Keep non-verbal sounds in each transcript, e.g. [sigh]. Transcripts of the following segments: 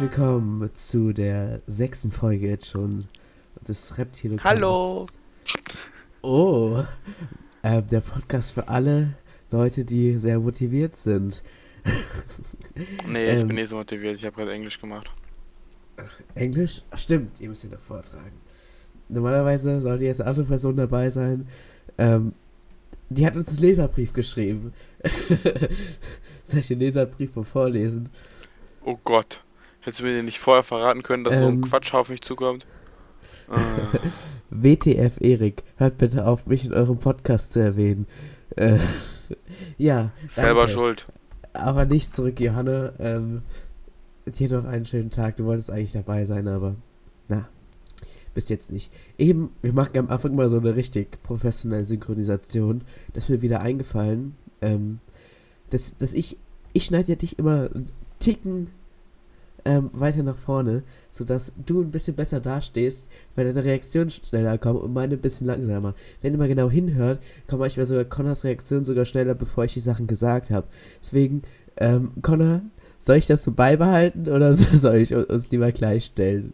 Willkommen zu der sechsten Folge jetzt schon des Reptilo. Hallo. Oh, ähm, der Podcast für alle Leute, die sehr motiviert sind. Nee, ich Ähm. bin nicht so motiviert. Ich habe gerade Englisch gemacht. Englisch? Stimmt, ihr müsst ja noch vortragen. Normalerweise sollte jetzt eine andere Person dabei sein. Ähm, die hat uns einen Leserbrief geschrieben. [laughs] Soll ich den Leserbrief mal vorlesen? Oh Gott. Hättest du mir den nicht vorher verraten können, dass so ein Ähm. Quatsch auf mich zukommt? Ah. [laughs] WTF Erik, hört bitte auf, mich in eurem Podcast zu erwähnen. Äh, [laughs] ja, Selber danke. schuld. Aber nicht zurück, Johanne. Ähm, dir noch einen schönen Tag. Du wolltest eigentlich dabei sein, aber na, bis jetzt nicht. Eben, wir machen am Anfang mal so eine richtig professionelle Synchronisation. Das ist mir wieder eingefallen. Ähm, dass, dass ich, ich schneide ja dich immer einen Ticken ähm, weiter nach vorne, sodass du ein bisschen besser dastehst, weil deine Reaktion schneller kommt und meine ein bisschen langsamer. Wenn ihr mal genau hinhört, kommt manchmal sogar Connors Reaktion sogar schneller, bevor ich die Sachen gesagt habe. Deswegen, ähm, Connor, soll ich das so beibehalten oder [laughs] soll ich uns lieber gleichstellen?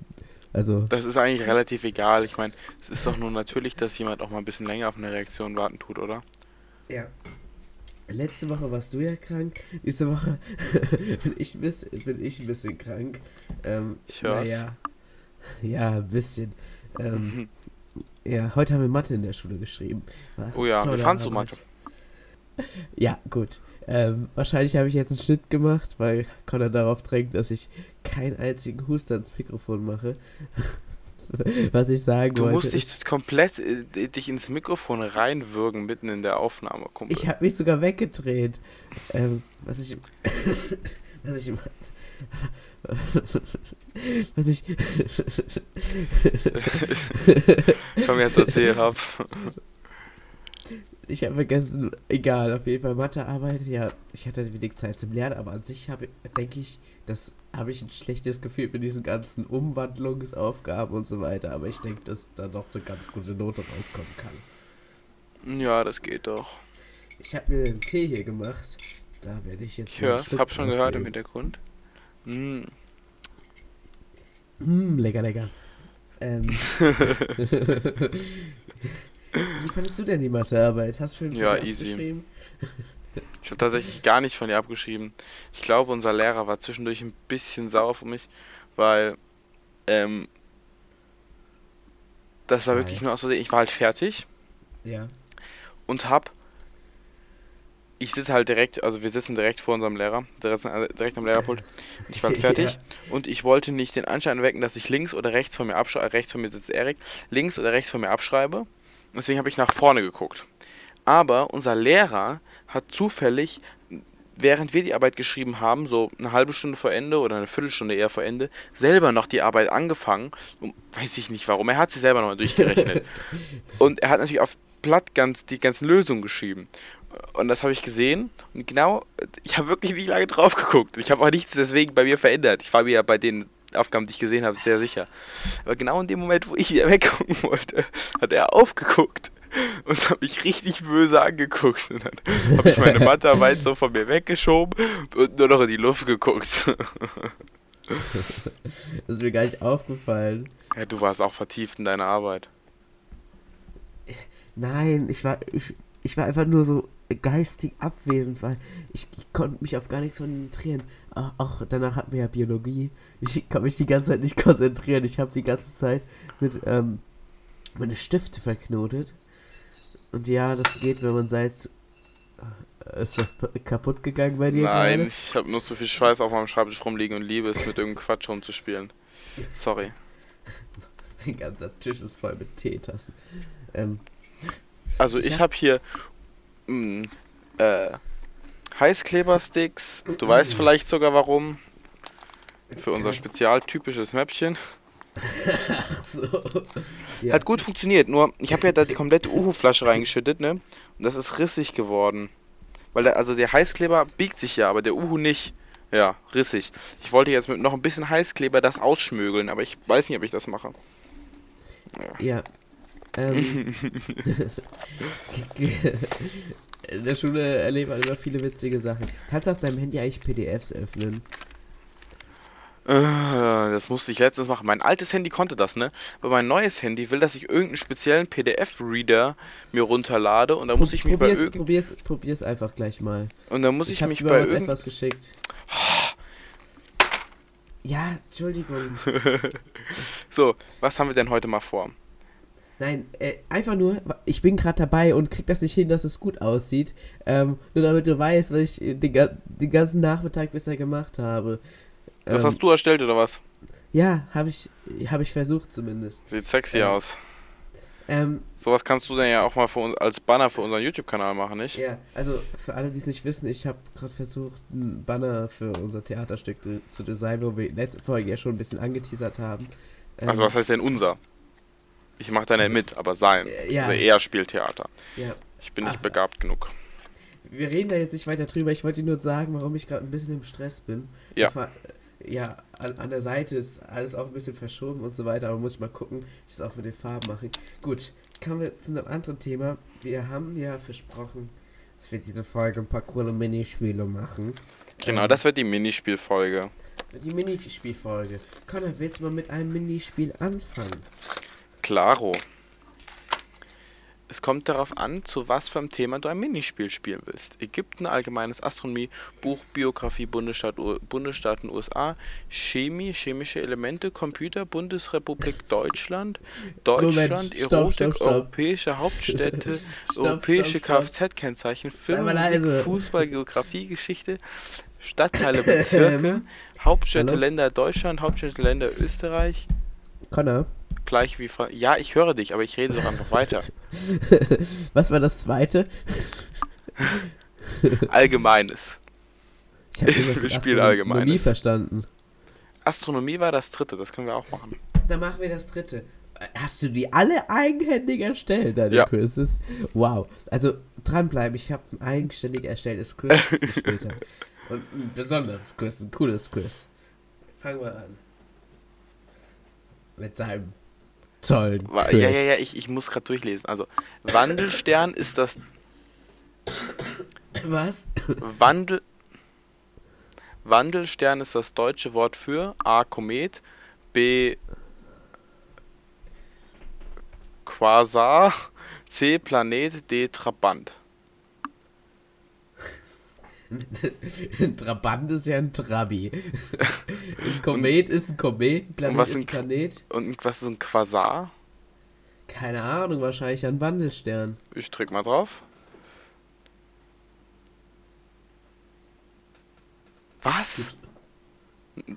Also, Das ist eigentlich relativ egal. Ich meine, es ist doch nur natürlich, dass jemand auch mal ein bisschen länger auf eine Reaktion warten tut, oder? ja. Letzte Woche warst du ja krank, diese Woche [laughs] bin, ich ein bisschen, bin ich ein bisschen krank. Ähm, Ich hör's. naja. Ja, ein bisschen. Ähm, ja, heute haben wir Mathe in der Schule geschrieben. War Oh ja, fandst du Arbeit. Mathe? [laughs] Ja, gut. Ähm, wahrscheinlich habe ich jetzt einen Schnitt gemacht, weil Connor darauf drängt, dass ich keinen einzigen Huster ins Mikrofon mache. [laughs] Was ich sagen Du wollte. musst ist, dich komplett äh, dich ins Mikrofon reinwürgen mitten in der Aufnahme, Kumpel. ich habe mich sogar weggedreht. Ähm, was ich. [laughs] was ich. [laughs] was ich. Komm jetzt erzähl hab. Ich habe vergessen, egal, auf jeden Fall Mathearbeit, ja, ich hatte wenig Zeit zum Lernen, aber an sich habe denke ich, das habe ich ein schlechtes Gefühl mit diesen ganzen Umwandlungsaufgaben und so weiter, aber ich denke, dass da doch eine ganz gute Note rauskommen kann. Ja, das geht doch. Ich habe mir einen Tee hier gemacht, da werde ich jetzt Ich mal einen hör's, Schluck hab schon gehört im. Hintergrund. Mm. Mm, lecker, lecker. Ähm. [laughs] [laughs] [laughs] Wie fandest du denn die Mathearbeit? Hast du schon Ja, easy. [laughs] Ich habe tatsächlich gar nicht von dir abgeschrieben. Ich glaube, unser Lehrer war zwischendurch ein bisschen sauer auf mich, weil ähm, das war Weil? wirklich nur aus Versehen. Ich war halt fertig Ja. und hab. Ich sitze halt direkt, also wir sitzen direkt vor unserem Lehrer, direkt, direkt am Lehrerpult. Und ich war [laughs] halt fertig Ja. und ich wollte nicht den Anschein wecken, dass ich links oder rechts von mir abschreibe. Rechts von mir sitzt Erik, links oder rechts von mir abschreibe. Deswegen habe ich nach vorne geguckt. Aber unser Lehrer hat zufällig, während wir die Arbeit geschrieben haben, so eine halbe Stunde vor Ende oder eine Viertelstunde eher vor Ende, selber noch die Arbeit angefangen. Und weiß ich nicht warum. Er hat sie selber nochmal durchgerechnet. [laughs] und er hat natürlich auf Blatt ganz die ganzen Lösungen geschrieben. Und das habe ich gesehen. Und genau, ich habe wirklich nicht lange drauf geguckt. Ich habe auch nichts deswegen bei mir verändert. Ich war mir ja bei den Aufgaben, die ich gesehen habe, sehr sicher. Aber genau in dem Moment, wo ich wieder weggucken wollte, hat er aufgeguckt und hat mich richtig böse angeguckt. Und dann habe ich meine Mathearbeit so von mir weggeschoben und nur noch in die Luft geguckt. Das ist mir gar nicht aufgefallen. ja, du warst auch vertieft in deiner Arbeit. Nein, ich war, ich, ich war einfach nur so geistig abwesend, weil ich, ich konnte mich auf gar nichts konzentrieren. Auch, danach hatten wir ja Biologie. Ich kann mich die ganze Zeit nicht [laughs] konzentrieren. Ich habe die ganze Zeit mit ähm, meine Stifte verknotet. Und ja, das geht, wenn man Salz. Äh, Ist das kaputt gegangen bei dir Nein, gerade? ich habe nur so viel Scheiß auf meinem Schreibtisch rumliegen und liebe es, mit irgendeinem Quatsch rumzuspielen. Sorry. [laughs] Mein ganzer Tisch ist voll mit Teetassen. Ähm, Also Ich hab- habe hier mh, äh, Heißklebersticks. Du weißt vielleicht sogar warum. Für unser spezialtypisches Mäppchen. [laughs] ach so. Ja. Hat gut funktioniert, nur ich habe ja da die komplette Uhu-Flasche reingeschüttet, ne? Und das ist rissig geworden. Weil der, also der Heißkleber biegt sich ja, aber der Uhu nicht. Ja, rissig. Ich wollte jetzt mit noch ein bisschen Heißkleber das ausschmögeln, aber ich weiß nicht, ob ich das mache. Ja. Ähm, [laughs] [laughs] in der Schule erlebt man immer viele witzige Sachen. Kannst du auf deinem Handy eigentlich PDFs öffnen? Äh, Das musste ich letztens machen. Mein altes Handy konnte das, ne? Aber mein neues Handy will, dass ich irgendeinen speziellen PDF-Reader mir runterlade und da muss ich mich bei probier's, irgend probier's, probier's einfach gleich mal. und dann muss ich, hab mich bei irgend was geschickt. Ja, Entschuldigung. [laughs] So, was haben wir denn heute mal vor? Nein, äh, einfach nur, ich bin gerade dabei und krieg das nicht hin, dass es gut aussieht. Ähm, nur damit du weißt, was ich den, den ganzen Nachmittag bisher gemacht habe. Das ähm, hast du erstellt oder was? Ja, habe ich, hab ich versucht zumindest. Sieht sexy Ja. aus. Ähm, Sowas kannst du dann ja auch mal für uns, als Banner für unseren YouTube-Kanal machen, nicht? ja, also für alle, die es nicht wissen, ich habe gerade versucht, einen Banner für unser Theaterstück zu, zu designen, wo wir letzte Folge ja schon ein bisschen angeteasert haben. Ähm, Also was heißt denn unser? Ich mache da nicht mit, aber sein. ja, Also er spielt Theater. ja. Ich bin nicht Ach. begabt genug. Wir reden da jetzt nicht weiter drüber. Ich wollte dir nur sagen, warum ich gerade ein bisschen im Stress bin. Ja. Ja, an, an der Seite ist alles auch ein bisschen verschoben und so weiter, aber muss ich mal gucken, wie ich das auch mit den Farben mache. Gut, kommen wir zu einem anderen Thema. Wir haben ja versprochen, dass wir diese Folge ein paar coole Minispiele machen. Genau, Ähm, das wird die Minispielfolge. Die Minispielfolge. Connor, willst du mal mit einem Minispiel anfangen? Klaro. Es kommt darauf an, zu was für einem Thema du ein Minispiel spielen willst. Ägypten, allgemeines Astronomie, Buch, Biografie, Bundesstaat, Bundesstaaten USA, Chemie, chemische Elemente, Computer, Bundesrepublik Deutschland, Deutschland, Moment, Erotik, stopp, stopp. europäische Hauptstädte, [laughs] Stopp, europäische stopp, stopp. Kfz-Kennzeichen, Film, Musik. Fußball, Geografie, Geschichte, [laughs] Stadtteile, Bezirke, Hauptstädte, Hallo? Länder Deutschland, Hauptstädte, Länder Österreich, Connor, gleich wie Fra Ja, ich höre dich, aber ich rede doch einfach weiter. [laughs] was war das zweite? [laughs] Allgemeines. Ich habe Wir spielen Allgemeines. verstanden. Astronomie war das dritte, das können wir auch machen. Dann machen wir das dritte. Hast du die alle eigenhändig erstellt, deine Ja. Quizzes? Wow. Also dranbleiben, ich habe ein eigenständig erstelltes Quiz später. [laughs] Und ein besonderes Quiz, ein cooles Quiz. Fangen wir an. Mit deinem tollen Wa-. Ja, ja, ja, ich, ich muss gerade durchlesen. Also, Wandelstern ist das Was? Wandel. Wandelstern ist das deutsche Wort für A. Komet, B. Quasar, C. Planet, D. Trabant. Ein Trabant ist ja ein Trabi. Ein Komet ist ein Komet, ein Planet was ist ein Planet. Und was ist ein Quasar? Keine Ahnung, wahrscheinlich ein Wandelstern. Ich drück mal drauf. Was?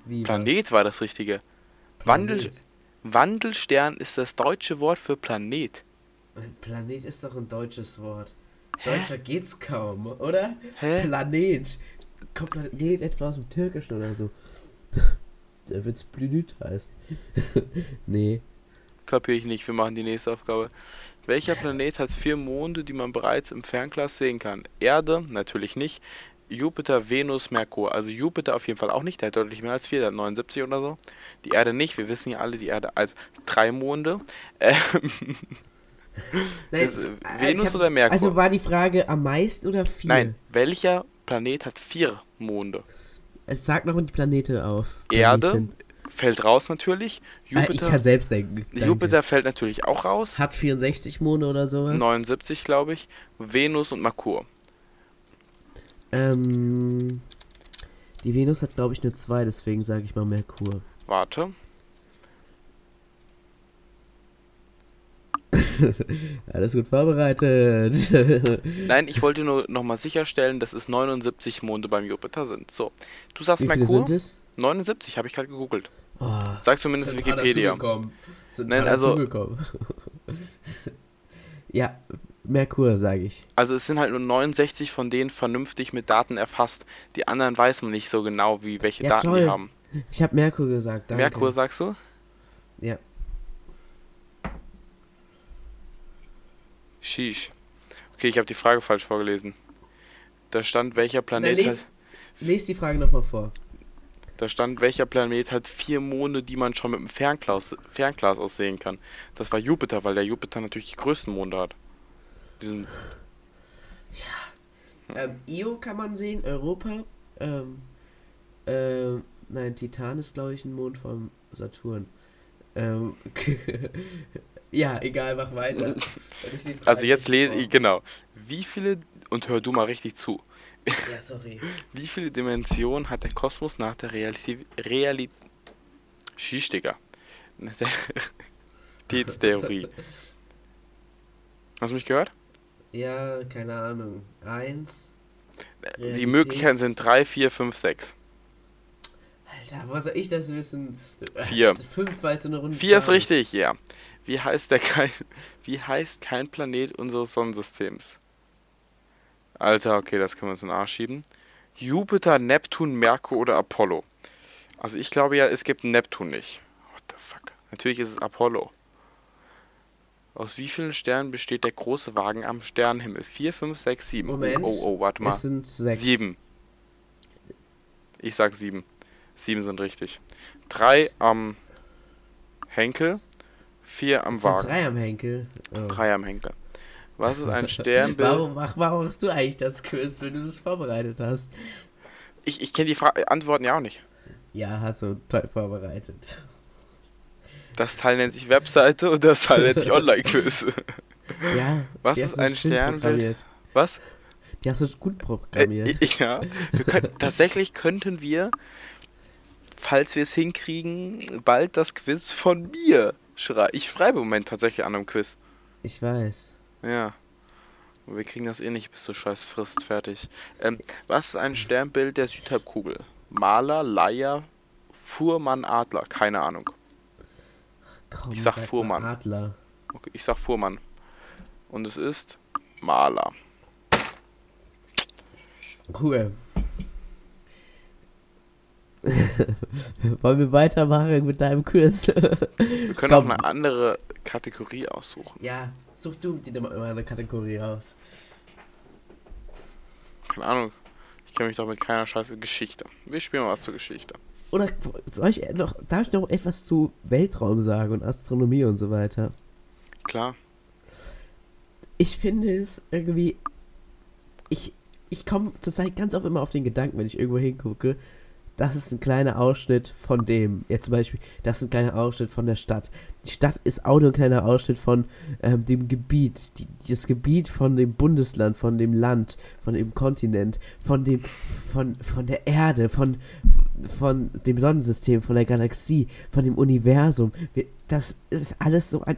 Wie Planet war das richtige. Wandel, Planet. Wandelstern ist das deutsche Wort für Planet. Ein Planet ist doch ein deutsches Wort. Deutscher geht's kaum, oder? Hä? Planet. Kommt Planet etwa aus dem Türkischen oder so? Der wird's Planet heißen. nee. Kapier ich nicht, wir machen die nächste Aufgabe. Welcher Planet hat vier Monde, die man bereits im Fernglas sehen kann? Erde, natürlich nicht. Jupiter, Venus, Merkur. Also Jupiter auf jeden Fall auch nicht, der hat deutlich mehr als vier, der hat 79 oder so. Die Erde nicht, wir wissen ja alle, die Erde als drei Monde. Ähm, [laughs] Nein, Ist, äh, äh, Venus ich hab- oder Merkur? Also war die Frage am meisten oder viel? nein, welcher Planet hat vier Monde? Es sagt noch die Planete auf. Erde, Planeten. Fällt raus natürlich. Ah, ich Jupiter, kann selbst denken. Danke. Jupiter fällt natürlich auch raus. hat 64 Monde oder sowas. 79, glaube ich. Venus und Merkur. Ähm, die Venus hat glaube ich nur zwei, deswegen sage ich mal Merkur. Warte. [laughs] Alles gut vorbereitet. [laughs] Nein, ich wollte nur nochmal sicherstellen, dass es 79 Monde beim Jupiter sind. So, du sagst Wie viele Merkur? sind es? 79, habe ich gerade gegoogelt. Oh, Sag zumindest Wikipedia. Sind Nein, also- [laughs] ja, Merkur sage ich. Also es sind halt nur 69 von denen vernünftig mit Daten erfasst. Die anderen weiß man nicht so genau, wie welche Ja, Daten toll. die haben. Ich habe Merkur gesagt. Danke. Merkur sagst du? Ja. Sheesh. Okay, ich habe die Frage falsch vorgelesen. Da stand, welcher Na, Planet les, hat, les die Frage nochmal vor. da stand, welcher Planet hat vier Monde, die man schon mit dem Fernglas, Fernglas aussehen kann. Das war Jupiter, weil der Jupiter natürlich die größten Monde hat. Diesen, Ähm, Io kann man sehen, Europa. Ähm, ähm, nein, Titan ist, glaube ich, ein Mond vom Saturn. Ähm, [laughs] [laughs] ja, egal, mach weiter. [laughs] Die Also jetzt die lese ich genau. Wie viele, und hör du mal richtig zu. Ja, sorry. [laughs] wie viele Dimensionen hat der Kosmos nach der Realität, Realität, Schieß, Digga. Nach der [laughs] Realitätstheorie. Hast du mich gehört? Ja, keine Ahnung. Eins. Die Realität. Möglichkeiten sind 3, 4, 5, 6. Alter, wo soll ich das wissen? Vier. Fünf, weil es so eine Runde 4 ist richtig, ja. Wie heißt der kein, [laughs] wie heißt kein Planet unseres Sonnensystems? Alter, okay, das können wir uns in den Arsch schieben. Jupiter, Neptun, Merkur oder Apollo? Also ich glaube ja, es gibt Neptun nicht. What the fuck? Natürlich ist es Apollo. Aus wie vielen Sternen besteht der große Wagen am Sternenhimmel? 4, 5, 6, 7. Moment. Oh, oh, warte mal. Es sind sechs. Sieben. Ich sag sieben. Sieben sind richtig. Drei am Henkel, vier am Wagen. drei am Henkel. Oh. Drei am Henkel. Was ist ein [laughs] Sternbild? Warum, warum machst du eigentlich das Quiz, wenn du das vorbereitet hast? Ich, ich kenne die Fra Antworten ja auch nicht. Ja, hast du toll vorbereitet. Das Teil nennt sich Webseite und das Teil nennt sich [laughs] Online-Quiz. Ja. Was ist ein Sternbild? Was? Die hast du gut Äh, programmiert. [laughs] ja. Wir können, tatsächlich könnten wir, falls wir es hinkriegen, bald das Quiz von mir schreiben. Ich schreibe im Moment tatsächlich an einem Quiz. Ich weiß. Ja. Wir kriegen das eh nicht bis zur scheiß Frist fertig. Ähm, was ist ein Sternbild der Südhalbkugel? Maler, Leier, Fuhrmann, Adler. Keine Ahnung. Komm, Ich sag Fuhrmann. Adler. Okay, ich sag Fuhrmann. Und es ist Maler. Cool. [laughs] Wollen wir weitermachen mit deinem Quiz? Wir können Komm. auch eine andere Kategorie aussuchen. ja, such du dir mal eine Kategorie aus. Keine Ahnung. Ich kenne mich doch mit keiner scheiße Geschichte. Wir spielen mal was zur Geschichte. Oder soll ich noch, darf ich noch etwas zu Weltraum sagen und Astronomie und so weiter? Klar. Ich finde es irgendwie. Ich, ich komme zurzeit ganz oft immer auf den Gedanken, wenn ich irgendwo hingucke, das ist ein kleiner Ausschnitt von dem. Jetzt zum Beispiel, das ist ein kleiner Ausschnitt von der Stadt. Die Stadt ist auch nur ein kleiner Ausschnitt von ähm, dem Gebiet. Die, das Gebiet von dem Bundesland, von dem Land, von dem Kontinent, von dem, von, von der Erde, von, von dem Sonnensystem, von der Galaxie, von dem Universum. Das ist alles so ein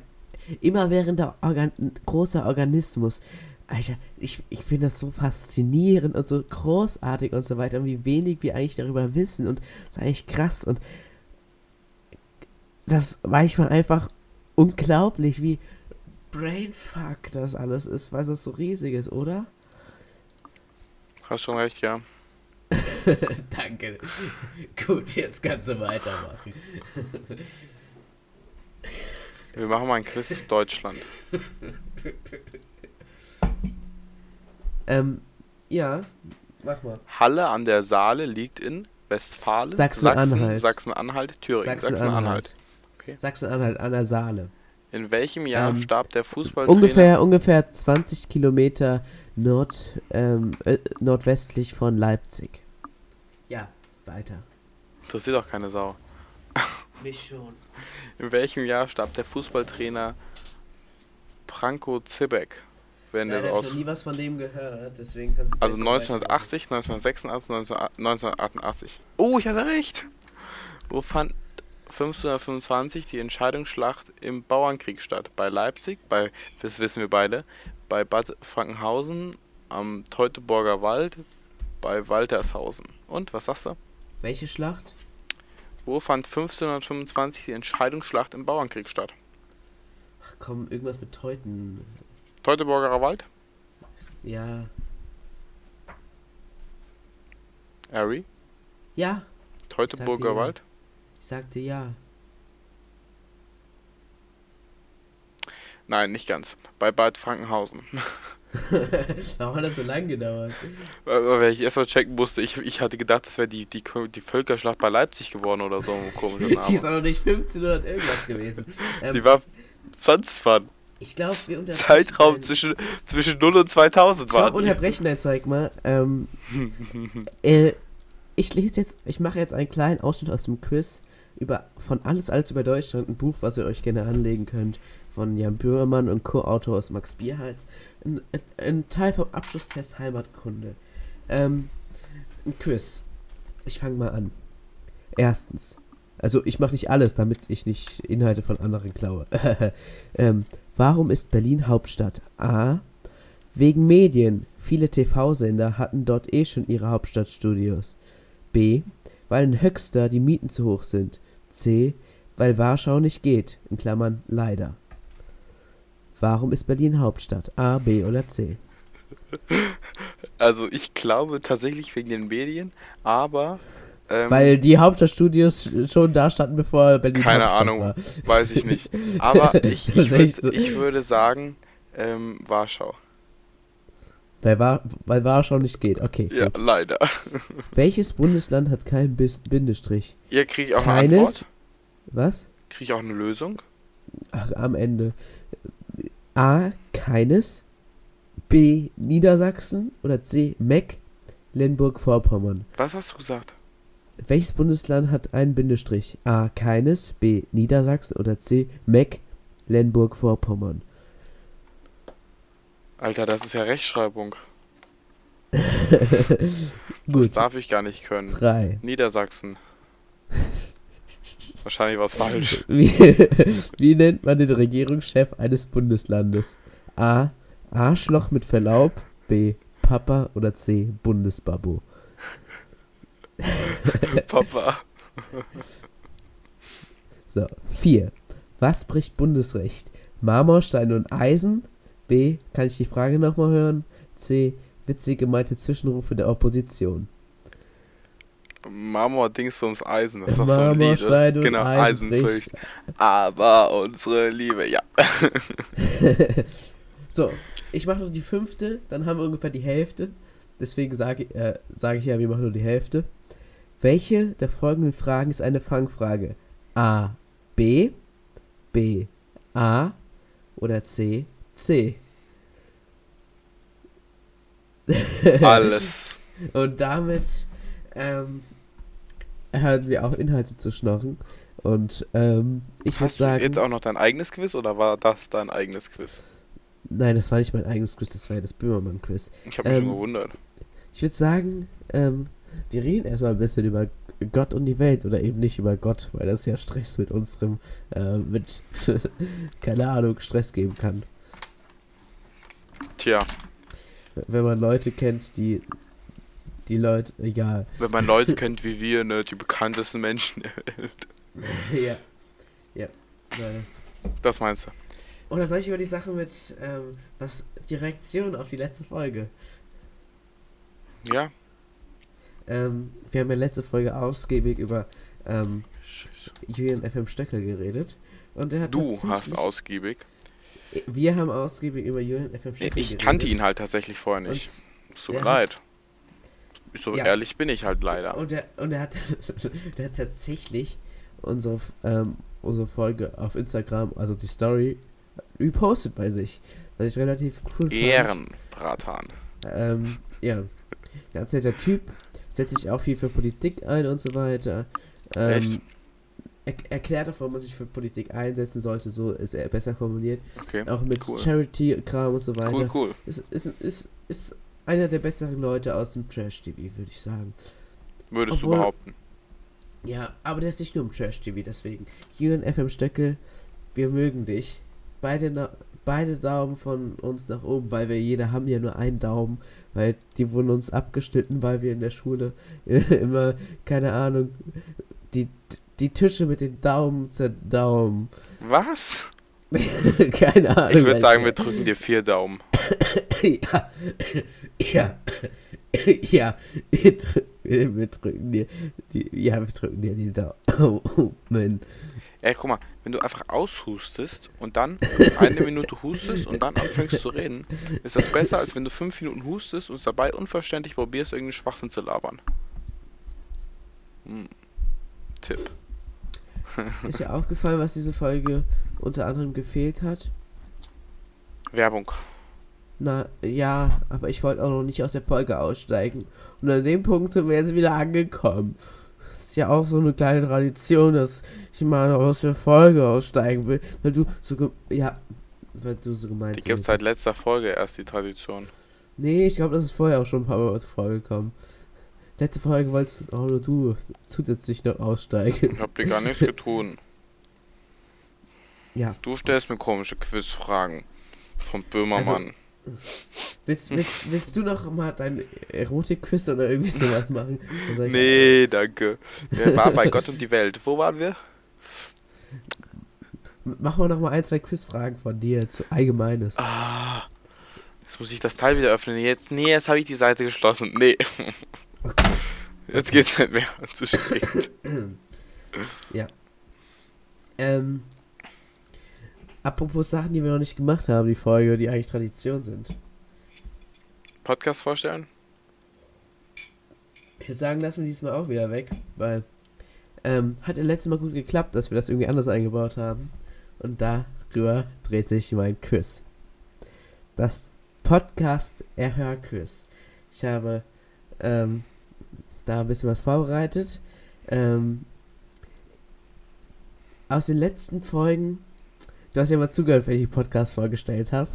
immerwährender Organ großer Organismus. Alter, ich, ich finde das so faszinierend und so großartig und so weiter, und wie wenig wir eigentlich darüber wissen und das ist eigentlich krass und das manchmal einfach unglaublich, wie Brainfuck das alles ist, weil es so riesig ist, oder? Hast schon recht, ja. [laughs] Danke. Gut, jetzt kannst du weitermachen. Wir machen mal ein Quiz zu Deutschland. [laughs] Ähm, ja, mach mal. Halle an der Saale liegt in Westfalen, Sachsen-Anhalt. Sachsen-Anhalt, Thüringen. Sachsen-Anhalt. Sachsen-Anhalt an der Saale. In welchem Jahr Ähm, starb der Fußballtrainer? Ungefähr, ungefähr 20 Kilometer Nord, ähm, äh, nordwestlich von Leipzig. Ja, weiter. Interessiert doch keine Sau. [laughs] Mich schon. In welchem Jahr starb der Fußballtrainer Branko Zibek? Wenn Ja, der ich habe aus, nie was von dem gehört, deswegen kannst du... also vielleicht mal 1980, 1986, 1988. Oh, ich hatte recht! Wo fand 1525 die Entscheidungsschlacht im Bauernkrieg statt? Bei Leipzig, bei, das wissen wir beide, bei Bad Frankenhausen, am Teutoburger Wald, bei Waltershausen. Und, was sagst du? Welche Schlacht? Wo fand 1525 die Entscheidungsschlacht im Bauernkrieg statt? Ach komm, irgendwas mit Teuten. Teutoburger Wald? Ja. Harry? Ja, Teutoburger ja. Wald? ich sagte ja. Nein, nicht ganz. Bei Bad Frankenhausen. [laughs] Warum hat das so lange gedauert? Weil ich erstmal checken musste, ich, ich hatte gedacht, das wäre die, die, die Völkerschlacht bei Leipzig geworden oder so. komischer [laughs] Die ist Name. auch noch nicht 1500 irgendwas gewesen. Ähm, Die war sonst wann. Ich glaube, wir unterbrechen Zeitraum zwischen, zwischen 0 und 2000 Ich glaube, war. unterbrechen dein Zeug mal. Ähm, [laughs] äh, ich lese jetzt, ich mache jetzt einen kleinen Ausschnitt aus dem Quiz über von alles alles über Deutschland, ein Buch, was ihr euch gerne anlegen könnt, von Jan Böhmermann und Co-Autor aus Max Bierhals. Ein, ein, ein, Teil vom Abschlusstest Heimatkunde. Ähm, ein Quiz. Ich fange mal an. Erstens. Also ich mache nicht alles, damit ich nicht Inhalte von anderen klaue. [laughs] ähm, warum ist Berlin Hauptstadt? A. Wegen Medien. Viele TV-Sender hatten dort eh schon ihre Hauptstadtstudios. B. Weil in Höxter die Mieten zu hoch sind. C. Weil Warschau nicht geht. In Klammern leider. Warum ist Berlin Hauptstadt? A, B oder C? [laughs] Also ich glaube tatsächlich wegen den Medien, aber ähm, Weil die Hauptstadtstudios schon da standen, bevor Berlin Keine Hauptstadt Ahnung, war. weiß ich nicht. [laughs] Aber ich, ich, würd, so. ich würde sagen ähm, Warschau. Weil, War weil Warschau nicht geht, okay. Ja, gut. leider. [laughs] Welches Bundesland hat keinen Bindestrich? Ja, kriege ich auch Keines? eine Antwort? Was? Kriege ich auch eine Lösung? Ach, am Ende. A. Keines. B. Niedersachsen. Oder C. Mecklenburg-Vorpommern. Was hast du gesagt? Welches Bundesland hat einen Bindestrich? A. Keines. B. Niedersachsen. Oder C. Mecklenburg-Vorpommern. Alter, das ist ja Rechtschreibung. [laughs] das darf ich gar nicht können. Drei. Niedersachsen. [laughs] Wahrscheinlich war es falsch. Wie, [laughs] wie, nennt man den Regierungschef eines Bundeslandes? A. Arschloch mit Verlaub. B. Papa oder C. Bundesbabo. [laughs] Papa. So, 4. Was bricht Bundesrecht? Marmorstein und Eisen? B. Kann ich die Frage nochmal hören? C. Witzig gemeinte Zwischenrufe der Opposition. Marmor Dingsbums Eisen, das ist doch so ein Lied. Stein und genau, Eisenfurcht. Aber unsere Liebe, ja. [laughs] so, ich mache noch die fünfte, dann haben wir ungefähr die Hälfte. Deswegen sage äh, sag ich ja, wir machen nur die Hälfte. Welche der folgenden Fragen ist eine Fangfrage? A. B. B. A. Oder C. C. [laughs] Alles. Und damit ähm, hören wir auch Inhalte zu schnorren. Und ähm, ich Hast würde sagen. du jetzt auch noch dein eigenes Quiz oder war das dein eigenes Quiz? Nein, das war nicht mein eigenes Quiz, das war ja das Böhmermann-Quiz. Ich habe mich ähm, schon gewundert. Ich würde sagen, ähm, wir reden erstmal ein bisschen über Gott und die Welt oder eben nicht über Gott, weil das ja Stress mit unserem, äh, mit, [laughs] keine Ahnung, Stress geben kann. Tja. Wenn man Leute kennt, die die Leute, egal. Wenn man Leute kennt wie wir, ne, die bekanntesten Menschen der Welt. [laughs] ja. Ja. Das meinst du? Oder soll ich über die Sache mit, ähm, was, die Reaktion auf die letzte Folge? Ja. Ähm, wir haben ja letzte Folge ausgiebig über ähm, Julian FM Stöckel geredet. Und er hat Du hast ausgiebig. Wir haben ausgiebig über Julian FM Stöckel Ich geredet. kannte ihn halt tatsächlich vorher nicht. So leid. So ja. ehrlich bin ich halt leider. Und er, und er hat, [laughs] der hat tatsächlich unsere, ähm, unsere Folge auf Instagram, also die Story, repostet bei sich. Was ich relativ cool fand. Ehrenbratan. Ähm, ja. Ganz netter Typ, setzt sich auch viel für Politik ein und so weiter. Ähm, Echt? Er, erklärt auch, warum man sich für Politik einsetzen sollte, so ist er besser formuliert. Okay, auch mit cool. Charity-Kram und so weiter. Cool, cool. Ist, ist, ist, ist einer der besseren Leute aus dem Trash-TV, würde ich sagen. Würdest Obwohl, du behaupten? Ja, aber der ist nicht nur im Trash-TV, deswegen. Jürgen FM Stöckel, wir mögen dich. Beide, beide Daumen von uns nach oben, weil wir jeder haben ja nur einen Daumen, weil die wurden uns abgeschnitten, weil wir in der Schule [laughs] immer, keine Ahnung, die, die Tische mit den Daumen zerdaumen. Was? [laughs] keine Ahnung. Ich würde sagen, wir drücken dir vier Daumen. ja. [laughs] Ja. ja. Wir, drücken, dir. Die, ja, wir drücken dir die Daumen. Ey, guck mal, wenn du einfach aushustest und dann [laughs] eine Minute hustest und dann anfängst zu reden, ist das besser, als wenn du fünf Minuten hustest und dabei unverständlich probierst, irgendeinen Schwachsinn zu labern. Hm. Tipp. [laughs] ist dir aufgefallen, was diese Folge unter anderem gefehlt hat? Werbung. Na, ja, aber ich wollte auch noch nicht aus der Folge aussteigen. Und an dem Punkt sind wir jetzt wieder angekommen. Das ist ja auch so eine kleine Tradition, dass ich mal aus der Folge aussteigen will. Weil du so, ja, weil du so gemeint Die gibt es seit letzter Folge erst, die Tradition. Nee, ich glaube, das ist vorher auch schon ein paar Mal vorgekommen. Letzte Folge wolltest auch nur du zusätzlich noch aussteigen. Ich hab dir gar nichts getan. Ja. Du stellst mir komische Quizfragen. Vom Böhmermann. Willst, willst, willst du noch mal dein Erotik-Quiz oder irgendwie sowas machen? Nee, danke. Wer war bei Gott und die Welt? Wo waren wir? Machen wir noch mal ein, zwei Quizfragen von dir zu Allgemeines. Ah. Jetzt muss ich das Teil wieder öffnen. Jetzt, nee, jetzt habe ich die Seite geschlossen. Nee. Okay. Jetzt geht's nicht mehr. [laughs] Zu spät. Ähm, apropos Sachen, die wir noch nicht gemacht haben, die Folge, die eigentlich Tradition sind. Podcast vorstellen? Ich würde sagen, lassen wir diesmal auch wieder weg, weil ähm, hat ja letztes Mal gut geklappt, dass wir das irgendwie anders eingebaut haben. Und darüber dreht sich mein Quiz. Das Podcast Erhörquiz. Ich habe ähm, da ein bisschen was vorbereitet. Ähm, aus den letzten Folgen, du hast ja mal zugehört, wenn ich die Podcast vorgestellt habe.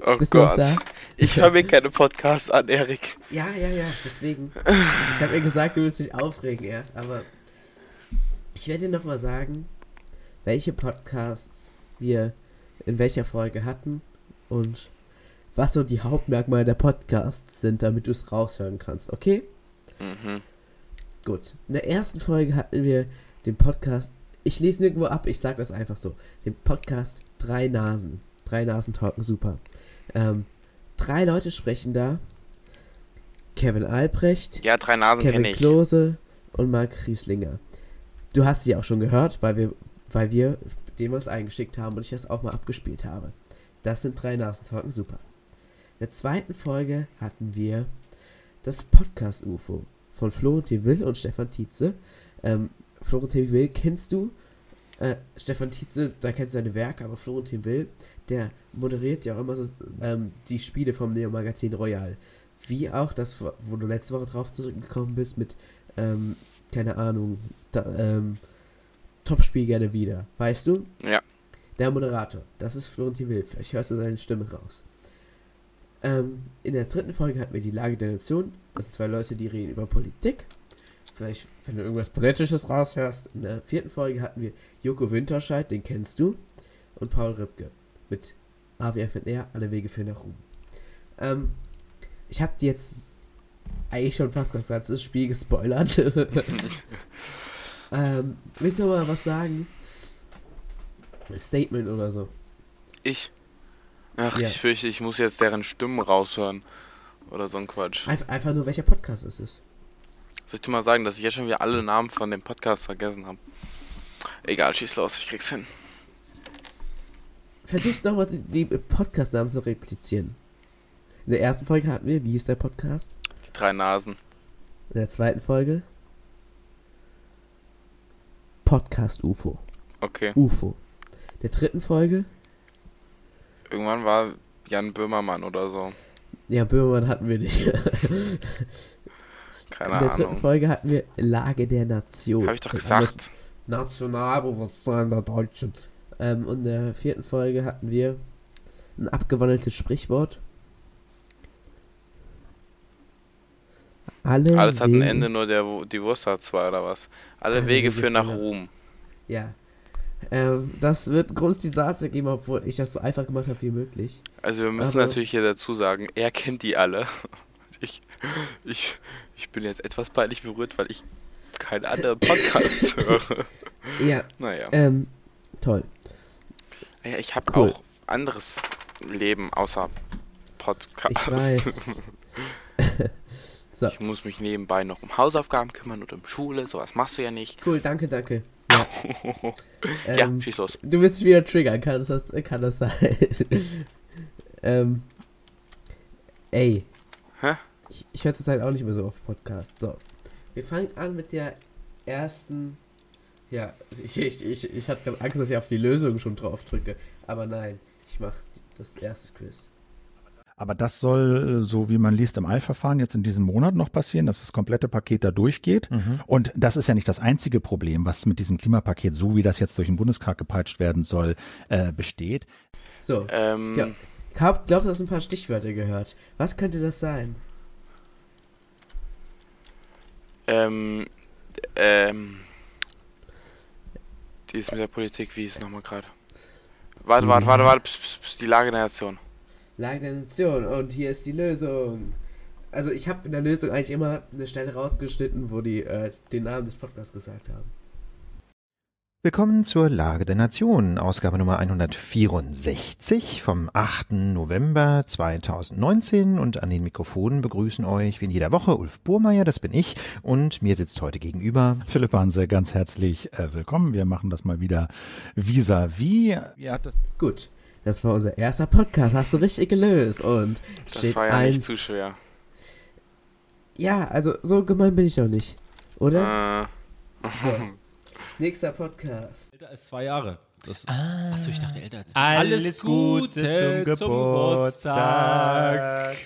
Oh Bist Gott. da? Ich höre mir keine Podcasts an, Erik. Ja, ja, ja, deswegen. [laughs] Ich habe mir gesagt, du willst dich aufregen erst, aber ich werde dir nochmal sagen, welche Podcasts wir in welcher Folge hatten und was so die Hauptmerkmale der Podcasts sind, damit du es raushören kannst, okay? Mhm. Gut. In der ersten Folge hatten wir den Podcast, ich lese nirgendwo ab, ich sag das einfach so, den Podcast Drei Nasen. Drei Nasen talken super. Ähm, drei Leute sprechen da. Kevin Albrecht, Ja, drei Nasen Kevin kenne ich. Klose und Marc Rieslinger. Du hast sie auch schon gehört, weil wir, weil wir dem was eingeschickt haben und ich das auch mal abgespielt habe. Das sind drei Nasentalken, super. In der zweiten Folge hatten wir das Podcast UFO von Florentin Will und Stefan Tietze. Ähm, Florentin Will kennst du. Äh, Stefan Tietze, da kennst du seine Werke, aber Florentin Will, der moderiert ja auch immer so ähm, die Spiele vom Neo-Magazin Royal. Wie auch das, wo wo du letzte Woche drauf zurückgekommen bist mit, ähm, keine Ahnung, da, ähm, Topspiel gerne wieder. Weißt du? Ja. Der Moderator, das ist Florentin Will. Vielleicht hörst du seine Stimme raus. Ähm, in der dritten Folge hatten wir die Lage der Nation. Das sind zwei Leute, die reden über Politik. Vielleicht, wenn du irgendwas Politisches raushörst. In der vierten Folge hatten wir Joko Winterscheid, den kennst du. Und Paul Ripke. Mit AWFNR, alle Wege führen nach Ruhm. Ähm, ich habe jetzt eigentlich schon fast das ganze Spiel gespoilert. [laughs] [laughs] ähm, willst du mal was sagen? Statement oder so. Ich. Ach, Ja. ich fürchte, ich muss jetzt deren Stimmen raushören. Oder so ein Quatsch. Einf einfach nur, welcher Podcast es ist. Soll ich dir mal sagen, dass ich jetzt schon wieder alle Namen von dem Podcast vergessen habe? Egal, schieß los, ich krieg's hin. Versuch nochmal die, die Podcast-Namen zu replizieren. In der ersten Folge hatten wir, wie hieß der Podcast? Die drei Nasen. In der zweiten Folge Podcast UFO. Okay. UFO. Der dritten Folge, Irgendwann war Jan Böhmermann oder so. ja, Böhmermann hatten wir nicht. [laughs] In Keine der dritten Ahnung. Folge hatten wir Lage der Nation. Habe ich doch Das gesagt. Nationalbewusstsein der Deutschen. Ähm, und in der vierten Folge hatten wir ein abgewandeltes Sprichwort. Alle Alles hat ein Wege- Ende, nur der, die Wurst hat zwei oder was. Alle Alle Wege Wege führen nach führen nach- Ruhm. Ja. Ähm, das wird ein großes Desaster geben, obwohl ich das so einfach gemacht habe wie möglich. Also wir müssen Aber- natürlich hier dazu sagen, er kennt die alle. [laughs] Ich, ich, ich bin jetzt etwas peinlich berührt, weil ich keinen anderen Podcast [laughs] höre. Ja, Naja. ähm, toll. Ja, ich habe cool. auch anderes Leben außer Podcast. Ich weiß. [laughs] so, Ich muss mich nebenbei noch um Hausaufgaben kümmern und um Schule. Sowas machst du ja nicht. cool, danke, danke. Ja, ja, [laughs] ähm, schieß los. du willst mich wieder triggern, kann das, kann das sein? [laughs] ähm, ey. Hä? Ich, ich höre zurzeit auch nicht mehr so auf Podcasts. So, wir fangen an mit der ersten. Ja, ich, ich, ich, ich hatte gerade Angst, dass ich auf die Lösung schon drauf drücke. Aber nein, ich mache das erste Quiz. Aber das soll, äh, so wie man liest, im Eilverfahren jetzt in diesem Monat noch passieren, dass das komplette Paket da durchgeht. Mhm. Und das ist ja nicht das einzige Problem, was mit diesem Klimapaket, so wie das jetzt durch den Bundestag gepeitscht werden soll, äh, besteht. So, ähm, ich glaube, glaub, du hast ein paar Stichwörter gehört. Was könnte das sein? Ähm, ähm, die ist mit der Politik, wie ist es nochmal gerade? Warte, warte, warte, warte, pss, pss, pss, die Lage der Nation. Lage der Nation und hier ist die Lösung. Also ich habe in der Lösung eigentlich immer eine Stelle rausgeschnitten, wo die äh, den Namen des Podcasts gesagt haben. Willkommen zur Lage der Nation, Ausgabe Nummer 164 vom 8. November 2019 und an den Mikrofonen begrüßen euch wie in jeder Woche Ulf Burmeier, das bin ich und mir sitzt heute gegenüber Philipp Hanse, ganz herzlich äh, willkommen. Wir machen das mal wieder vis-à-vis. -vis. Gut, das war unser erster Podcast, hast du richtig gelöst und das war ja eins... nicht zu schwer. Ja, also so gemein bin ich doch nicht, oder? Äh. So. [laughs] Nächster Podcast. Älter als zwei Jahre. Das, ah. Achso, ich dachte älter als zwei Jahre. Alles Gute zum Geburtstag.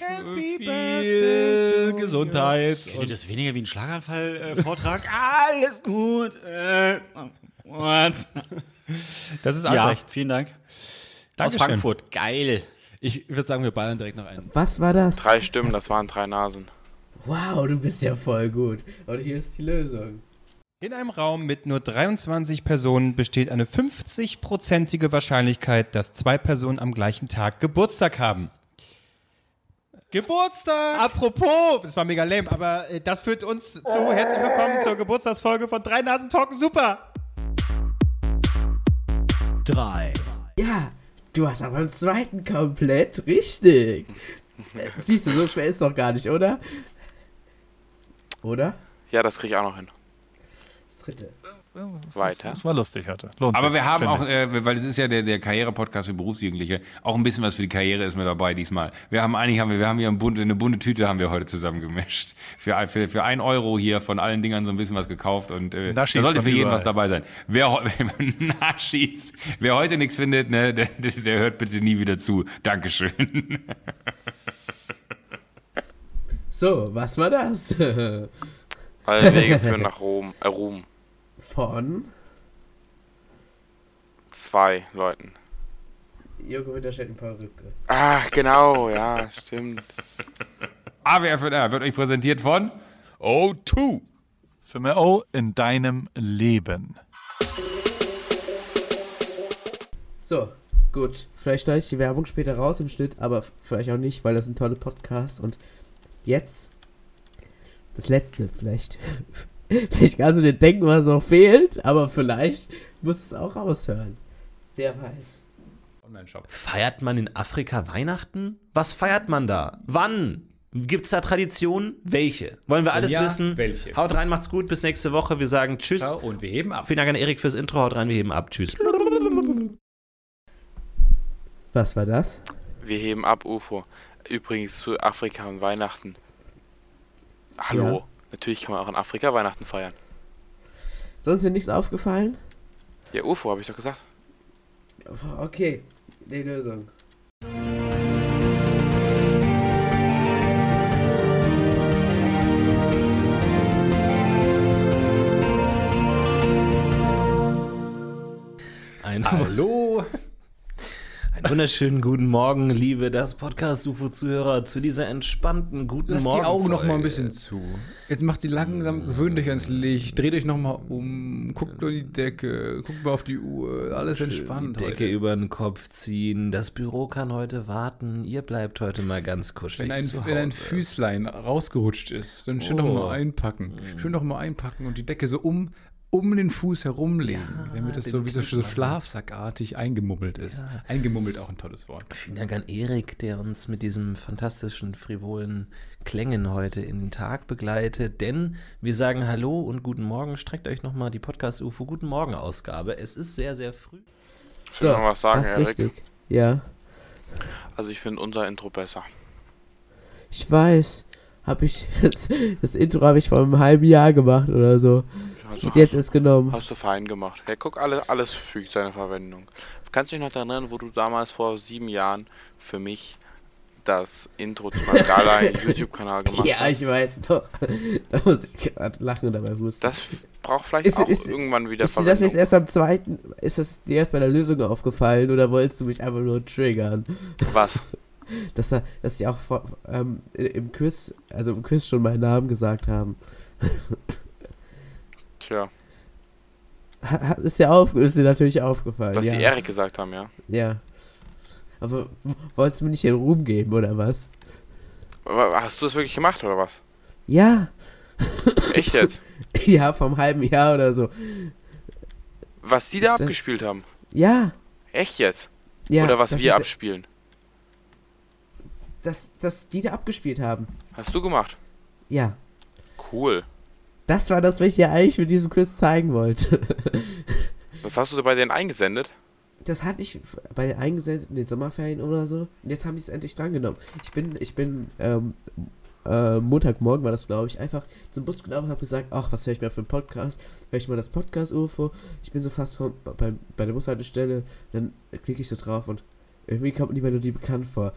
Happy Viel Gesundheit. Könnt ihr das weniger wie ein Schlaganfall-Vortrag? [laughs] Alles gut. What? [laughs] Das ist Albrecht. Ja, vielen Dank. Dankeschön. Aus Frankfurt. Geil. Ich würde sagen, wir ballern direkt noch einen. Was war das? Drei Stimmen, das waren drei Nasen. Wow, du bist ja voll gut. Und hier ist die Lösung. In einem Raum mit nur 23 Personen besteht eine 50-prozentige Wahrscheinlichkeit, dass zwei Personen am gleichen Tag Geburtstag haben. Geburtstag! Apropos, das war mega lame, aber äh, das führt uns zu herzlich willkommen zur Geburtstagsfolge von Drei Nasen Talken Super. Drei. Du hast aber im zweiten komplett richtig. Siehst du, so schwer ist doch gar nicht, oder? Oder? Ja, das krieg ich auch noch hin dritte. Das Weiter. Das war lustig heute. Lohnt Aber sich, wir haben auch, äh, weil es ist ja der, der Karriere-Podcast für Berufsjugendliche, auch ein bisschen was für die Karriere ist mir dabei diesmal. Wir haben eigentlich haben wir, wir haben hier eine bunte, eine bunte Tüte haben wir heute zusammengemischt. Für, für, für ein Euro hier von allen Dingern so ein bisschen was gekauft und äh, da sollte für jeden überall. was dabei sein. Wer, [laughs] Naschis, wer heute nichts findet, ne, der, der hört bitte nie wieder zu. Dankeschön. So, was war das? Alle Wege führen [laughs] nach Rom, äh, Ruhm. Von? Zwei Leuten. Jürgen Winterstedt und Paul Rübke. Ach, genau, ja, stimmt. [laughs] AWFNR wird euch präsentiert von O2. Für mehr O in deinem Leben. So, gut. Vielleicht schneide ich die Werbung später raus im Schnitt, aber vielleicht auch nicht, weil das ein toller Podcast und jetzt das letzte vielleicht. [laughs] vielleicht kannst du dir denken, was noch fehlt, aber vielleicht musst du es auch raushören. Wer weiß. Feiert man in Afrika Weihnachten? Was feiert man da? Wann? Gibt es da Traditionen? Welche? Wollen wir alles ja, wissen? Welche? Haut rein, macht's gut. Bis nächste Woche. Wir sagen Tschüss. Ciao und wir heben ab. Vielen Dank an Erik fürs Intro. Haut rein, wir heben ab. Tschüss. Was war das? Wir heben ab, UFO. Übrigens zu Afrika und Weihnachten. Hallo. Ja. Natürlich kann man auch in Afrika Weihnachten feiern. Sonst dir nichts aufgefallen? Ja, UFO, habe ich doch gesagt. Okay, die Lösung. Ein Hallo. [laughs] Wunderschönen guten Morgen, liebe das Podcast-UFO-Zuhörer, zu dieser entspannten guten Lasst Morgen. die Augen noch mal ein bisschen zu. Jetzt macht sie langsam, gewöhnt euch ans Licht, dreht euch noch mal um, guckt nur die Decke, guckt mal auf die Uhr, alles Schön entspannt. Die Decke heute. über den Kopf ziehen, das Büro kann heute warten, ihr bleibt heute mal ganz kuschelig wenn ein, zu Hause. Wenn ein Füßlein rausgerutscht ist, dann schön oh. noch mal einpacken. Schön noch mal einpacken und die Decke so um, um den Fuß herumlegen, ja, damit es so wie so, so schlafsackartig eingemummelt ist. Ja. Eingemummelt auch ein tolles Wort. Vielen Dank an Erik, der uns mit diesen fantastischen, frivolen Klängen heute in den Tag begleitet. Denn wir sagen Hallo und guten Morgen. Streckt euch nochmal die Podcast-UFO Guten Morgen-Ausgabe. Es ist sehr, sehr früh. Ich will so, noch was sagen, Erik. Richtig. Ja. Also ich finde unser Intro besser. Ich weiß. Habe ich das, [laughs] das Intro habe ich vor einem halben Jahr gemacht oder so. Also jetzt ist genommen. Hast du fein gemacht. Hey, guck, alle, alles fügt seine Verwendung. Kannst du dich noch erinnern, wo du damals vor sieben Jahren für mich das Intro zu meinem Gala [laughs] YouTube-Kanal gemacht Ja, hast. ich weiß doch. [laughs] Da muss ich gerade lachen dabei husten. Das braucht vielleicht Ist- auch ist- irgendwann wieder ist dir das jetzt Verwendung. erst beim zweiten, ist das dir erst bei der Lösung aufgefallen oder wolltest du mich einfach nur triggern? Was? [laughs] Dass, da, dass die auch vor, ähm, im Quiz, also im Quiz schon meinen Namen gesagt haben. Tja, ist dir auf, ist dir natürlich aufgefallen. dass ja. die Erik gesagt haben, ja. Ja. Aber wolltest du mir nicht den Ruhm geben, oder was? Aber hast du das wirklich gemacht, oder was? Ja. Echt jetzt? [laughs] ja, vom halben Jahr oder so. Was die da Das- abgespielt haben? Ja. Echt jetzt? ja oder was wir abspielen? Das, das die da abgespielt haben. Hast du gemacht? Ja. Cool. Das war das, was ich dir eigentlich mit diesem Quiz zeigen wollte. [laughs] Das hast du bei denen eingesendet? Das hatte ich bei den eingesendeten in den Sommerferien oder so. Und jetzt haben die es endlich drangenommen. Ich bin, ich bin, ähm, äh, Montagmorgen war das, glaube ich, einfach zum Bus genommen und habe gesagt, ach, was höre ich mir für einen Podcast? Höre ich mal das Podcast-UFO? Ich bin so fast vom, bei, bei der Bushaltestelle, dann klicke ich so drauf und irgendwie kommt mir die Melodie bekannt vor.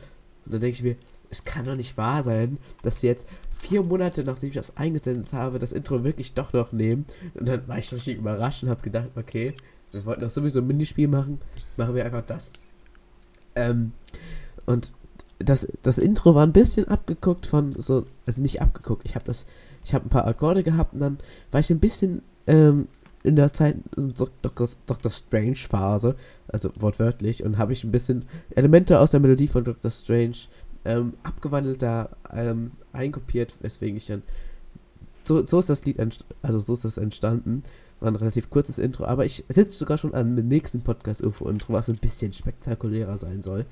Und dann denke ich mir, es kann doch nicht wahr sein, dass sie jetzt vier Monate, nachdem ich das eingesendet habe, das Intro wirklich doch noch nehmen. Und dann war ich richtig überrascht und habe gedacht, okay, wir wollten doch sowieso ein Minispiel machen, machen wir einfach das. Ähm, und das, das Intro war ein bisschen abgeguckt von so, also nicht abgeguckt, ich habe das, ich habe ein paar Akkorde gehabt und dann war ich ein bisschen ähm, in der Zeit so Dr. Dr. Strange Phase, also wortwörtlich, und habe ich ein bisschen Elemente aus der Melodie von Dr. Strange ähm, abgewandelt da ähm, einkopiert, weswegen ich dann so, so ist das Lied also so ist das entstanden. War ein relativ kurzes Intro, aber ich sitze sogar schon an dem nächsten Podcast-UFO-Intro, was ein bisschen spektakulärer sein soll.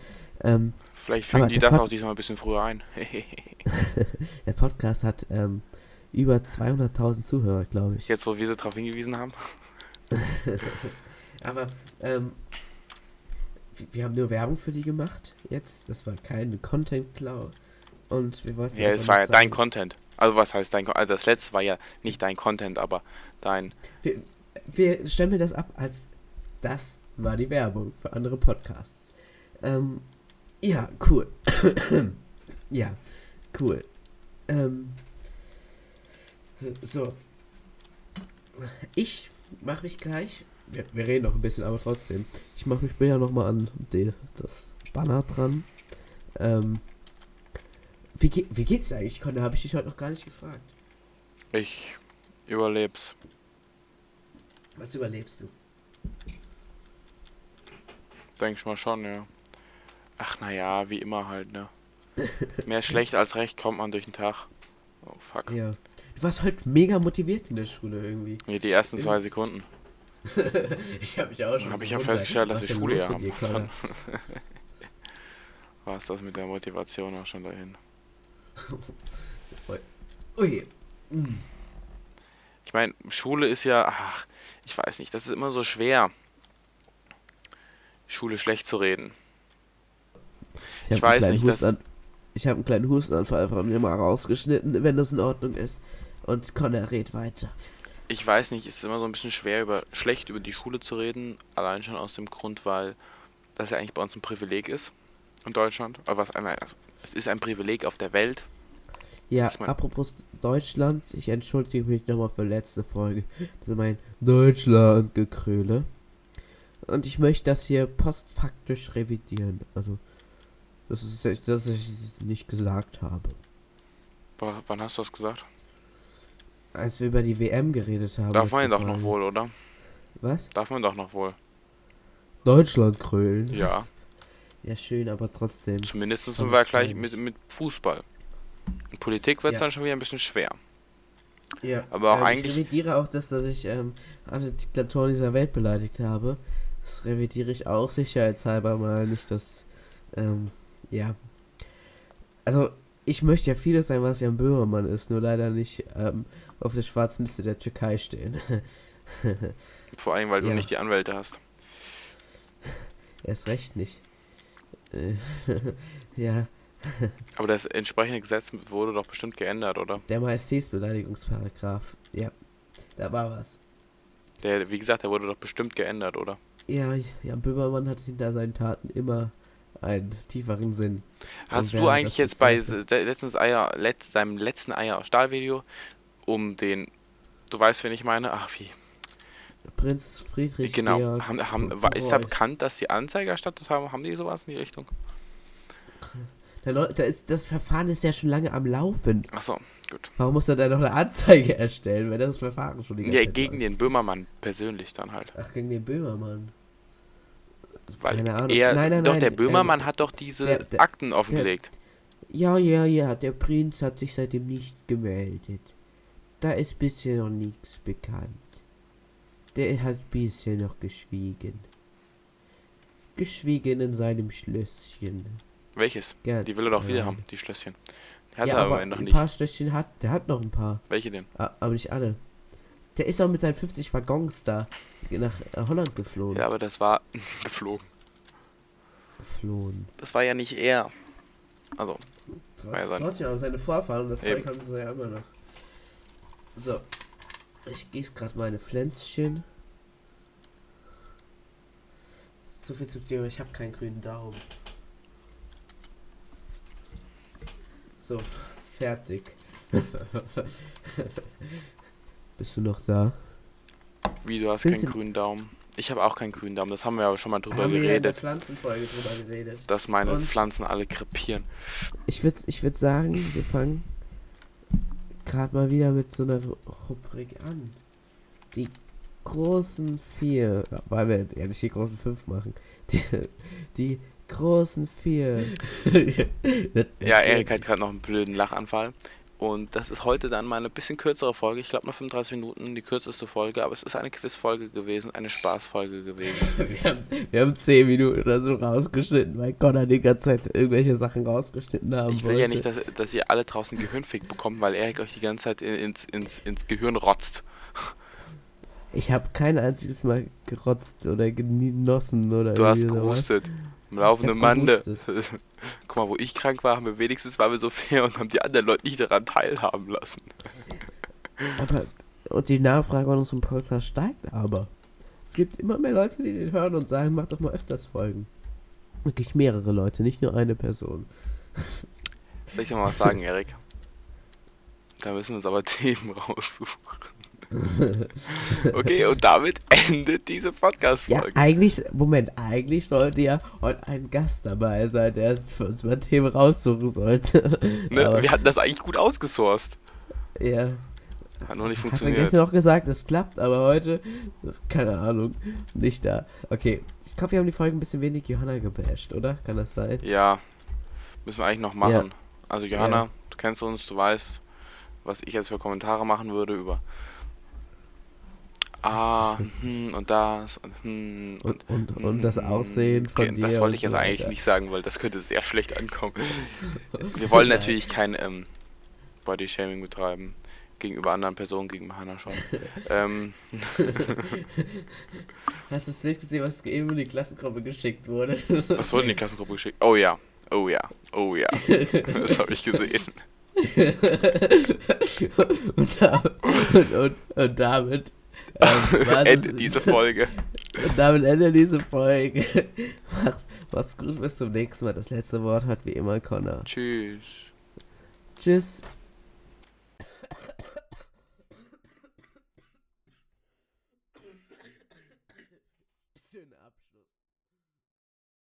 Ähm, Vielleicht fügen die das Pod- auch diesmal ein bisschen früher ein. [laughs] [laughs] der Podcast hat ähm, über 200.000 Zuhörer, glaube ich. Jetzt, wo wir sie darauf hingewiesen haben. [laughs] Aber ähm, wir, haben nur Werbung für die gemacht jetzt. Das war kein Content-Klau. Und wir wollten. Ja, es war ja dein Content. Also was heißt dein Content? Also das letzte war ja nicht dein Content, aber dein... Wir, wir stempeln das ab als das war die Werbung für andere Podcasts. Ähm, ja, cool. [coughs] ja, cool. Ähm, so. Ich mache mich gleich. Wir, wir reden noch ein bisschen, aber trotzdem. Ich mache mich später nochmal an die, das Banner dran. Ähm, wie, ge wie geht's dir eigentlich, Conny? Habe ich dich heute noch gar nicht gefragt. Ich überleb's. Was überlebst du? Denk ich mal schon, ja. Ach naja, wie immer halt, ne? [laughs] Mehr schlecht als recht kommt man durch den Tag. Oh fuck. Ja. Du warst heute mega motiviert in der Schule irgendwie. Nee, die ersten zwei Sekunden. [laughs] ich habe mich auch schon. Hab ich ja festgestellt, dass denn Schule ja haben. War es das mit der Motivation auch schon dahin. [laughs] Ui. Ich meine, Schule ist ja, ach, ich weiß nicht, das ist immer so schwer, Schule schlecht zu reden. Ich hab weiß einen nicht, kleinen das- Hustenan- Ich habe einen kleinen Hustenanfall von mir mal rausgeschnitten, wenn das in Ordnung ist. Und Connor redet weiter. Ich weiß nicht, es ist immer so ein bisschen schwer, über schlecht über die Schule zu reden. Allein schon aus dem Grund, weil das ja eigentlich bei uns ein Privileg ist in Deutschland. Aber was, nein, also, es ist ein Privileg auf der Welt. Ja, apropos Deutschland, ich entschuldige mich nochmal für letzte Folge. Das ist mein Deutschland-Gekröle. Und ich möchte das hier postfaktisch revidieren. Also, das ist, dass ich es nicht gesagt habe. Wa- Wann hast du das gesagt? Als wir über die WM geredet haben. Darf man doch noch wohl, oder? Was? Darf man doch noch wohl. Deutschland krölen. Ja, Ja, schön, aber trotzdem. zumindest sind wir gleich mit, mit Fußball. In Politik wird es Ja. dann schon wieder ein bisschen schwer. Ja, Aber auch ähm, eigentlich- Ich revidiere auch das, dass ich ähm, alle Diktatoren dieser Welt beleidigt habe. Das revidiere ich auch sicherheitshalber mal nicht, dass. Ähm, ja. Also, ich möchte ja vieles sein, was Jan Böhmermann ist, nur leider nicht ähm, auf der schwarzen Liste der Türkei stehen. [laughs] Vor allem, weil du Ja. nicht die Anwälte hast. Erst recht nicht. [laughs] Ja, Aber das entsprechende Gesetz wurde doch bestimmt geändert, oder? der Majestätsbeleidigungsparagraf. Ja, da war was. Der, wie gesagt, der wurde doch bestimmt geändert, oder? Ja, Jan Böhmermann hat hinter seinen Taten immer einen tieferen Sinn. Hast du eigentlich das jetzt bei letztens Eier, letzt, seinem letzten Eier aus Stahl-Video um den, du weißt, wen ich meine? Ach, wie? Prinz Friedrich genau. Georg Haben, haben, war, ist da bekannt, dass die Anzeige erstattet haben? Haben die sowas in die Richtung? Der Leu- da ist, das Verfahren ist ja schon lange am Laufen. Achso, gut. Warum muss er da noch eine Anzeige erstellen, wenn das Verfahren schon die ganze Ja, Zeit gegen läuft? den Böhmermann persönlich dann halt. Ach, gegen den Böhmermann. Weil Keine Ahnung. er, Nein, nein, doch, nein, der ähm, Böhmermann hat doch diese der- der- Akten offengelegt. Ja, ja, ja, der Prinz hat sich seitdem nicht gemeldet. Da ist bisher noch nichts bekannt. Der hat bisher noch geschwiegen. Geschwiegen in seinem Schlösschen. Welches? Gerd, Die will er doch wieder haben, die Schlösschen. Hat ja, er aber aber noch ein nicht. paar Schlösschen hat, der hat noch ein paar. Welche denn? Aber nicht alle. Der ist auch mit seinen 50 Waggons da nach äh, Holland geflohen. Ja, aber das war [laughs] geflogen. Geflohen. Das war ja nicht er. Also, Trotz, Ja, trotzdem, aber seine Vorfahren und das. Zeug haben sie ja immer noch. So. Ich gieße gerade meine Pflänzchen. So viel zu dir, ich habe keinen grünen Daumen. So, fertig. [laughs] [laughs] Bist du noch da? wie, du hast Sind keinen grünen Daumen. Ich habe auch keinen grünen Daumen, das haben wir aber schon mal drüber haben wir ja in der geredet, Pflanzenfolge drüber geredet. dass meine Und- Pflanzen alle krepieren. Ich würde ich würd sagen, wir fangen gerade mal wieder mit so einer Ru- Rubrik an. Die großen vier, weil wir ja nicht die großen fünf machen. Die, die großen vier. Ja, Erik hat gerade noch einen blöden Lachanfall. Und das ist heute dann mal eine bisschen kürzere Folge. Ich glaube, nur 35 Minuten, die kürzeste Folge. Aber es ist eine Quizfolge gewesen, eine Spaßfolge gewesen. [laughs] wir, haben, wir haben zehn Minuten oder so rausgeschnitten, weil Connor die ganze Zeit irgendwelche Sachen rausgeschnitten haben Ich will wollte. ja nicht, dass, dass ihr alle draußen Gehirnfick bekommt, weil Erik euch die ganze Zeit in- ins, ins, ins Gehirn rotzt. Ich habe kein einziges Mal gerotzt oder genossen oder Du hast gehustet. Am laufenden Mande. Guck mal, wo ich krank war, haben wir wenigstens waren wir so fair und haben die anderen Leute nicht daran teilhaben lassen. [laughs] Aber, und die Nachfrage an unserem Podcast steigt aber. Es gibt immer mehr Leute, die den hören und sagen, mach doch mal öfters Folgen. Wirklich mehrere Leute, nicht nur eine Person. Soll ich mal was sagen, Erik? Da müssen wir uns aber [laughs] Themen raussuchen. [laughs] Okay, und damit [laughs] endet diese Ja, Podcast-Folge. eigentlich, Moment, eigentlich sollte ja heute ein Gast dabei sein, der für uns mal Themen raussuchen sollte. [laughs] ne? Wir hatten das eigentlich gut ausgesourced. ja, Hat noch nicht hat er funktioniert. gestern noch gesagt, es klappt, aber heute, keine Ahnung, nicht da. Okay, ich glaube, wir haben die Folge ein bisschen wenig Johanna gebasht, oder? Kann das sein? Ja, müssen wir eigentlich noch machen. Ja. Also Johanna, Ja. du kennst uns, du weißt, was ich jetzt für Kommentare machen würde über ah, hm, und das und hm, und, Und, und, und das hm, Aussehen von okay, dir. Das wollte ich jetzt eigentlich weiter. nicht sagen, weil das könnte sehr schlecht ankommen. Wir wollen natürlich kein ähm, Body-Shaming betreiben. Gegenüber anderen Personen, gegenüber Hannah schon. [laughs] ähm, [laughs] Hast du das Bild gesehen, was eben in die Klassengruppe geschickt wurde? was wurde in die Klassengruppe geschickt? Oh ja, oh ja, oh ja. Das habe ich gesehen. [laughs] und, da, und, und, und damit ähm, [laughs] Ende diese Folge. Und [laughs] damit Ende diese Folge. [laughs] Macht, macht's gut, bis zum nächsten Mal. Das letzte Wort hat wie immer Connor. Tschüss. Tschüss.